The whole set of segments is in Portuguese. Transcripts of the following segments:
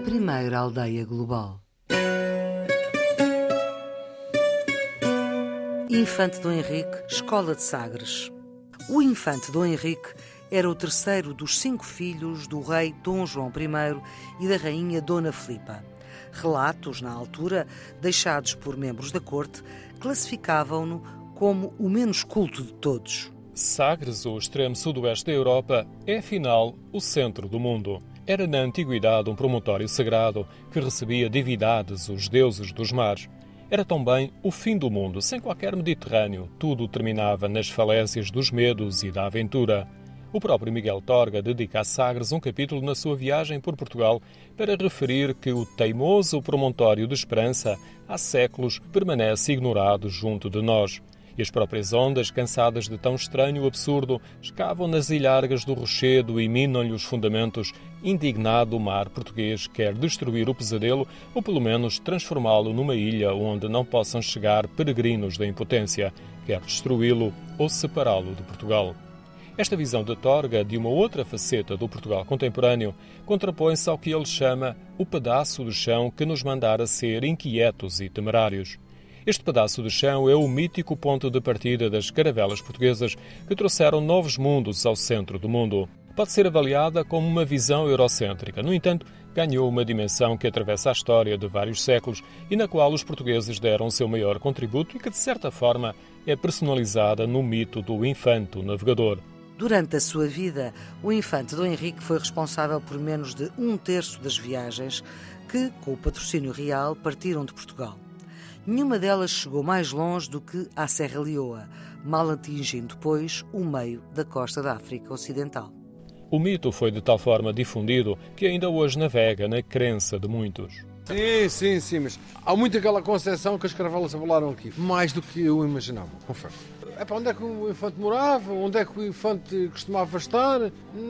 a primeira aldeia global. Infante Dom Henrique, Escola de Sagres. O infante Dom Henrique era o terceiro dos cinco filhos do rei Dom João I e da rainha Dona Filipa. Relatos, na altura, deixados por membros da corte, classificavam-no como o menos culto de todos. Sagres, o extremo sudoeste da Europa, é afinal o centro do mundo. Era na antiguidade um promontório sagrado que recebia divindades, os deuses dos mares. Era também o fim do mundo, sem qualquer Mediterrâneo. Tudo terminava nas falésias dos medos e da aventura. O próprio Miguel Torga dedica a Sagres um capítulo na sua viagem por Portugal para referir que o teimoso promontório de Esperança há séculos permanece ignorado junto de nós e as próprias ondas, cansadas de tão estranho absurdo, escavam nas ilhargas do rochedo e minam-lhe os fundamentos. Indignado, o mar português quer destruir o pesadelo ou, pelo menos, transformá-lo numa ilha onde não possam chegar peregrinos da impotência. Quer destruí-lo ou separá-lo de Portugal. Esta visão de Torga de uma outra faceta do Portugal contemporâneo contrapõe-se ao que ele chama o pedaço do chão que nos mandara ser inquietos e temerários. Este pedaço de chão é o mítico ponto de partida das caravelas portuguesas que trouxeram novos mundos ao centro do mundo. Pode ser avaliada como uma visão eurocêntrica. No entanto, ganhou uma dimensão que atravessa a história de vários séculos e na qual os portugueses deram o seu maior contributo e que, de certa forma, é personalizada no mito do infanto navegador. Durante a sua vida, o infante Dom Henrique foi responsável por menos de um terço das viagens que, com o patrocínio real, partiram de Portugal. Nenhuma delas chegou mais longe do que à Serra Leoa, mal atingindo depois o meio da costa da África Ocidental. O mito foi de tal forma difundido que ainda hoje navega na crença de muitos. Sim, sim, sim, mas há muito aquela concepção que as caravelas abalaram aqui, mais do que eu imaginava, confesso. É para onde é que o infante morava? Onde é que o infante costumava estar?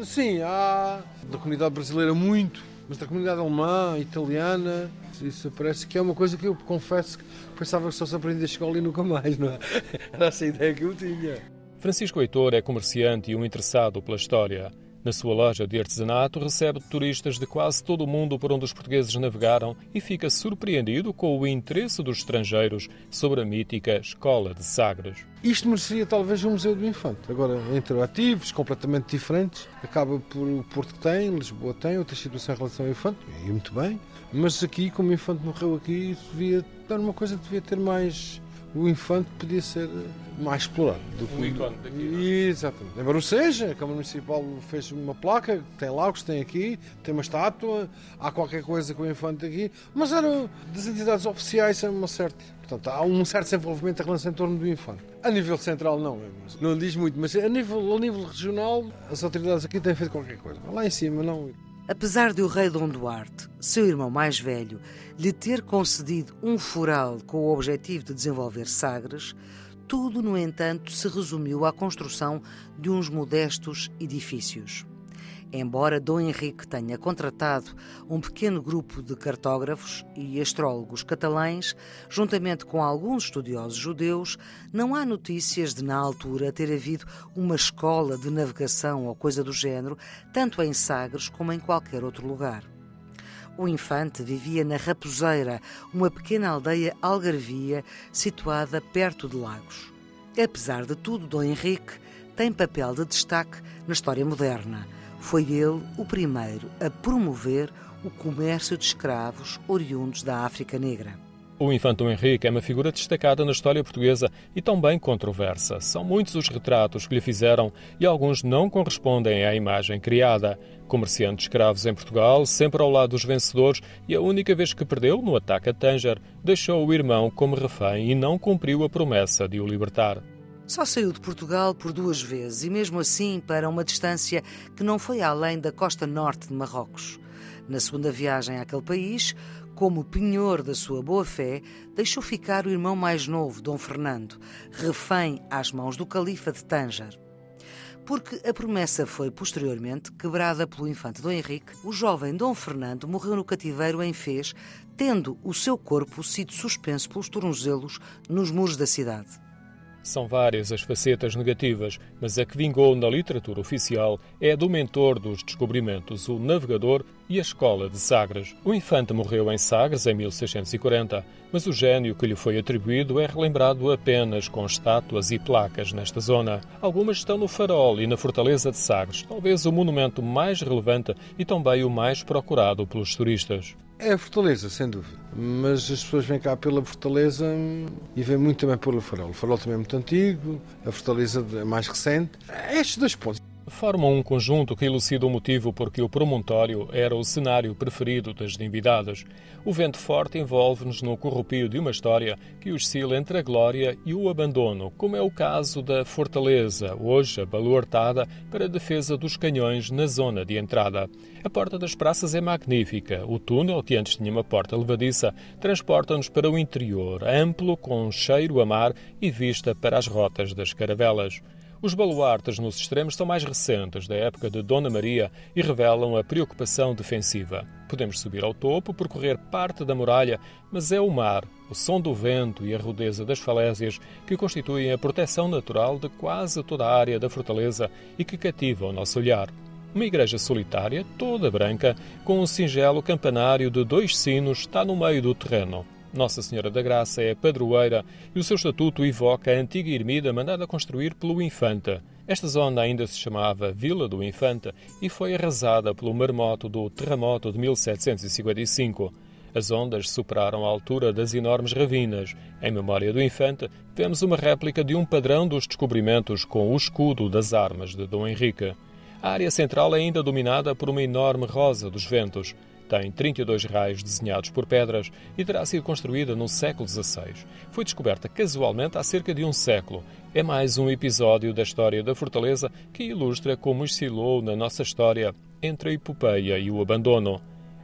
Sim, há da comunidade brasileira muito, mas da comunidade alemã, italiana, isso parece que é uma coisa que eu confesso que pensava que só se aprendia a escola e nunca mais, não é? Era essa a ideia que eu tinha. Francisco Heitor é comerciante e um interessado pela história. Na sua loja de artesanato, recebe turistas de quase todo o mundo por onde os portugueses navegaram e fica surpreendido com o interesse dos estrangeiros sobre a mítica Escola de Sagres. Isto mereceria talvez um Museu do Infante. Agora, entre ativos completamente diferentes, acaba por o Porto que tem, Lisboa tem, outra situação em relação ao Infante, e muito bem. Mas aqui, como o Infante morreu aqui, devia dar uma coisa devia ter mais o infante podia ser mais explorado do que o ícone daqui. Exatamente. Embora o seja, a Câmara Municipal fez uma placa, tem que tem aqui, tem uma estátua, há qualquer coisa com o infante aqui, mas era das entidades oficiais uma certa. Portanto, há um certo desenvolvimento em relação em torno do infante. A nível central não, é, não diz muito, mas a nível, a nível regional as autoridades aqui têm feito qualquer coisa. Lá em cima não. Apesar de o rei Dom Duarte, seu irmão mais velho, lhe ter concedido um foral com o objetivo de desenvolver Sagres, tudo, no entanto, se resumiu à construção de uns modestos edifícios. Embora Dom Henrique tenha contratado um pequeno grupo de cartógrafos e astrólogos catalães, juntamente com alguns estudiosos judeus, não há notícias de, na altura, ter havido uma escola de navegação ou coisa do género, tanto em Sagres como em qualquer outro lugar. O infante vivia na Raposeira, uma pequena aldeia algarvia situada perto de Lagos. Apesar de tudo, Dom Henrique tem papel de destaque na história moderna foi ele o primeiro a promover o comércio de escravos oriundos da África Negra. O infante Henrique é uma figura destacada na história portuguesa e também controversa. São muitos os retratos que lhe fizeram e alguns não correspondem à imagem criada. Comerciante de escravos em Portugal, sempre ao lado dos vencedores e a única vez que perdeu, no ataque a Tanger, deixou o irmão como refém e não cumpriu a promessa de o libertar. Só saiu de Portugal por duas vezes e, mesmo assim, para uma distância que não foi além da costa norte de Marrocos. Na segunda viagem àquele país, como penhor da sua boa-fé, deixou ficar o irmão mais novo, Dom Fernando, refém às mãos do califa de Tanger. Porque a promessa foi posteriormente quebrada pelo infante Dom Henrique, o jovem Dom Fernando morreu no cativeiro em Fez, tendo o seu corpo sido suspenso pelos tornozelos nos muros da cidade. São várias as facetas negativas, mas a que vingou na literatura oficial é a do mentor dos descobrimentos, o navegador e a escola de Sagres. O infante morreu em Sagres em 1640, mas o gênio que lhe foi atribuído é relembrado apenas com estátuas e placas nesta zona. Algumas estão no Farol e na Fortaleza de Sagres, talvez o monumento mais relevante e também o mais procurado pelos turistas. É a Fortaleza, sem dúvida. Mas as pessoas vêm cá pela Fortaleza e vêm muito também pelo Farol. O Farol também é muito antigo, a Fortaleza é mais recente. É estes dois pontos formam um conjunto que elucida o motivo por que o promontório era o cenário preferido das divindades. O vento forte envolve-nos no corrupio de uma história que oscila entre a glória e o abandono, como é o caso da fortaleza, hoje abaluartada para a defesa dos canhões na zona de entrada. A porta das praças é magnífica. O túnel, que antes tinha uma porta levadiça, transporta-nos para o interior, amplo, com cheiro a mar e vista para as rotas das caravelas. Os baluartes nos extremos são mais recentes, da época de Dona Maria, e revelam a preocupação defensiva. Podemos subir ao topo, percorrer parte da muralha, mas é o mar, o som do vento e a rudeza das falésias que constituem a proteção natural de quase toda a área da fortaleza e que cativa o nosso olhar. Uma igreja solitária, toda branca, com um singelo campanário de dois sinos, está no meio do terreno. Nossa Senhora da Graça é padroeira e o seu estatuto evoca a antiga ermida mandada construir pelo Infanta. Esta zona ainda se chamava Vila do Infanta e foi arrasada pelo marmoto do terremoto de 1755. As ondas superaram a altura das enormes ravinas. Em memória do Infante, temos uma réplica de um padrão dos descobrimentos com o escudo das armas de Dom Henrique. A área central é ainda dominada por uma enorme rosa dos ventos. Tem 32 raios desenhados por pedras e terá sido construída no século XVI. Foi descoberta casualmente há cerca de um século. É mais um episódio da história da fortaleza que ilustra como oscilou na nossa história entre a epopeia e o abandono.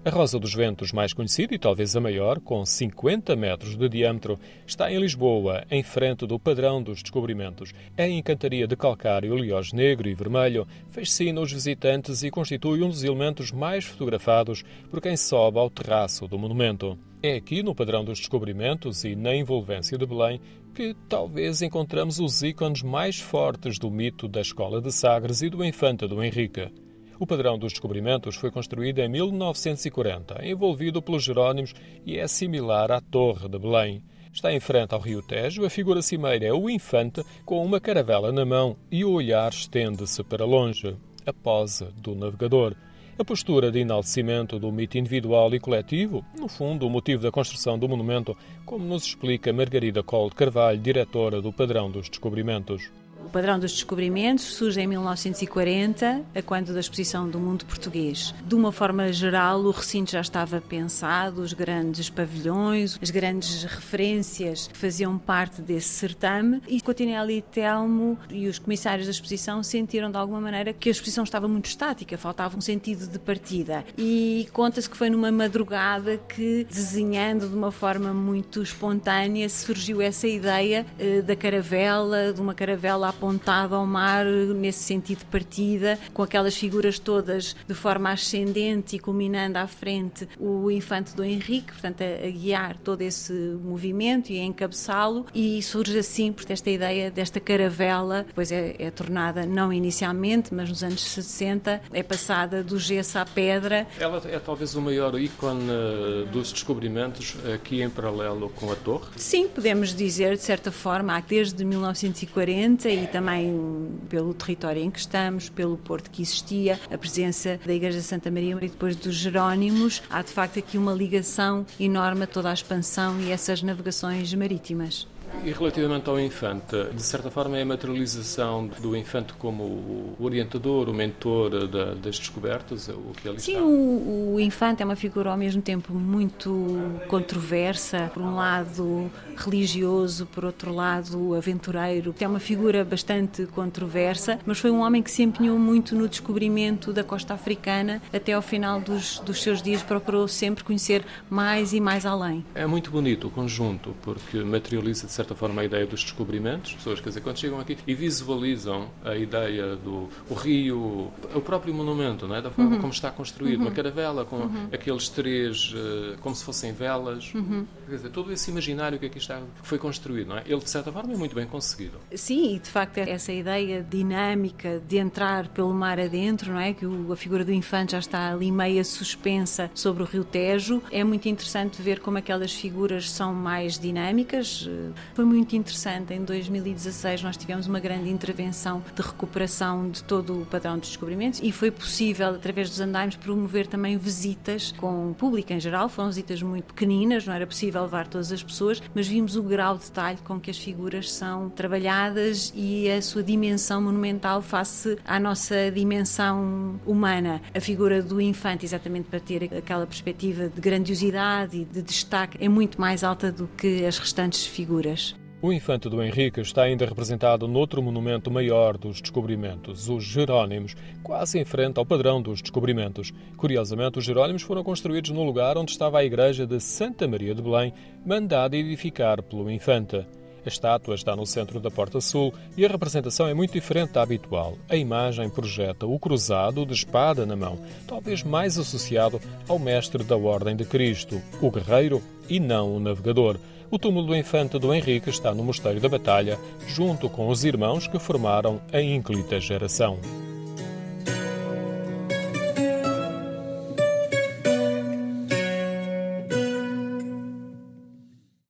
A Rosa dos Ventos, mais conhecida e talvez a maior, com 50 metros de diâmetro, está em Lisboa, em frente do padrão dos descobrimentos. É encantaria de calcário liós negro e vermelho, fascina os visitantes e constitui um dos elementos mais fotografados por quem sobe ao terraço do monumento. É aqui, no padrão dos descobrimentos e na envolvência de Belém, que talvez encontramos os ícones mais fortes do mito da Escola de Sagres e do Infanta do Henrique. O padrão dos descobrimentos foi construído em 1940, envolvido pelos Jerónimos e é similar à Torre de Belém. Está em frente ao rio Tejo, a figura cimeira é o infante com uma caravela na mão e o olhar estende-se para longe, a pose do navegador. A postura de enaltecimento do mito individual e coletivo, no fundo, o motivo da construção do monumento, como nos explica Margarida Cole Carvalho, diretora do Padrão dos Descobrimentos. O padrão dos descobrimentos surge em 1940, a quando da exposição do mundo português. De uma forma geral, o recinto já estava pensado, os grandes pavilhões, as grandes referências que faziam parte desse certame e Cotinelli e Telmo e os comissários da exposição sentiram de alguma maneira que a exposição estava muito estática, faltava um sentido de partida. E conta-se que foi numa madrugada que, desenhando de uma forma muito espontânea, surgiu essa ideia eh, da caravela, de uma caravela apontado ao mar nesse sentido de partida, com aquelas figuras todas de forma ascendente e culminando à frente o infante do Henrique, portanto, a, a guiar todo esse movimento e a encabeçá-lo, e surge assim, portanto, esta ideia desta caravela, depois é, é tornada, não inicialmente, mas nos anos 60, é passada do gesso à pedra. Ela é talvez o maior ícone eh, dos descobrimentos aqui em paralelo com a torre? Sim, podemos dizer, de certa forma, desde 1940 e também pelo território em que estamos, pelo porto que existia, a presença da Igreja de Santa Maria e depois dos Jerónimos, há de facto aqui uma ligação enorme a toda a expansão e essas navegações marítimas. E relativamente ao infante, de certa forma é a materialização do infante como o orientador, o mentor da, das descobertas, o que ali Sim, está? o, o infante é uma figura ao mesmo tempo muito controversa, por um lado religioso, por outro lado aventureiro. É uma figura bastante controversa, mas foi um homem que se empenhou muito no descobrimento da costa africana. Até ao final dos, dos seus dias procurou sempre conhecer mais e mais além. É muito bonito o conjunto, porque materializa certa forma, a ideia dos descobrimentos. Pessoas, quer dizer, quando chegam aqui e visualizam a ideia do o rio, o próprio monumento, não é? da forma uhum. como está construído, uhum. uma caravela com uhum. aqueles três, uh, como se fossem velas. Uhum. Quer dizer, todo esse imaginário que aqui está, foi construído, não é? Ele, de certa forma, é muito bem conseguido. Sim, e de facto, essa ideia dinâmica de entrar pelo mar adentro, não é? Que a figura do infante já está ali meia suspensa sobre o rio Tejo. É muito interessante ver como aquelas figuras são mais dinâmicas. Foi muito interessante. Em 2016 nós tivemos uma grande intervenção de recuperação de todo o padrão dos descobrimentos e foi possível, através dos andaimes, promover também visitas com o público em geral. Foram visitas muito pequeninas, não era possível levar todas as pessoas, mas vimos o grau de detalhe com que as figuras são trabalhadas e a sua dimensão monumental face à nossa dimensão humana. A figura do infante, exatamente para ter aquela perspectiva de grandiosidade e de destaque, é muito mais alta do que as restantes figuras. O infante do Henrique está ainda representado noutro monumento maior dos descobrimentos, os Jerónimos, quase em frente ao padrão dos descobrimentos. Curiosamente, os Jerónimos foram construídos no lugar onde estava a igreja de Santa Maria de Belém, mandada edificar pelo infante. A estátua está no centro da Porta Sul e a representação é muito diferente da habitual. A imagem projeta o cruzado de espada na mão, talvez mais associado ao mestre da Ordem de Cristo, o guerreiro e não o navegador. O túmulo do infante do Henrique está no Mosteiro da Batalha, junto com os irmãos que formaram a ínclita geração.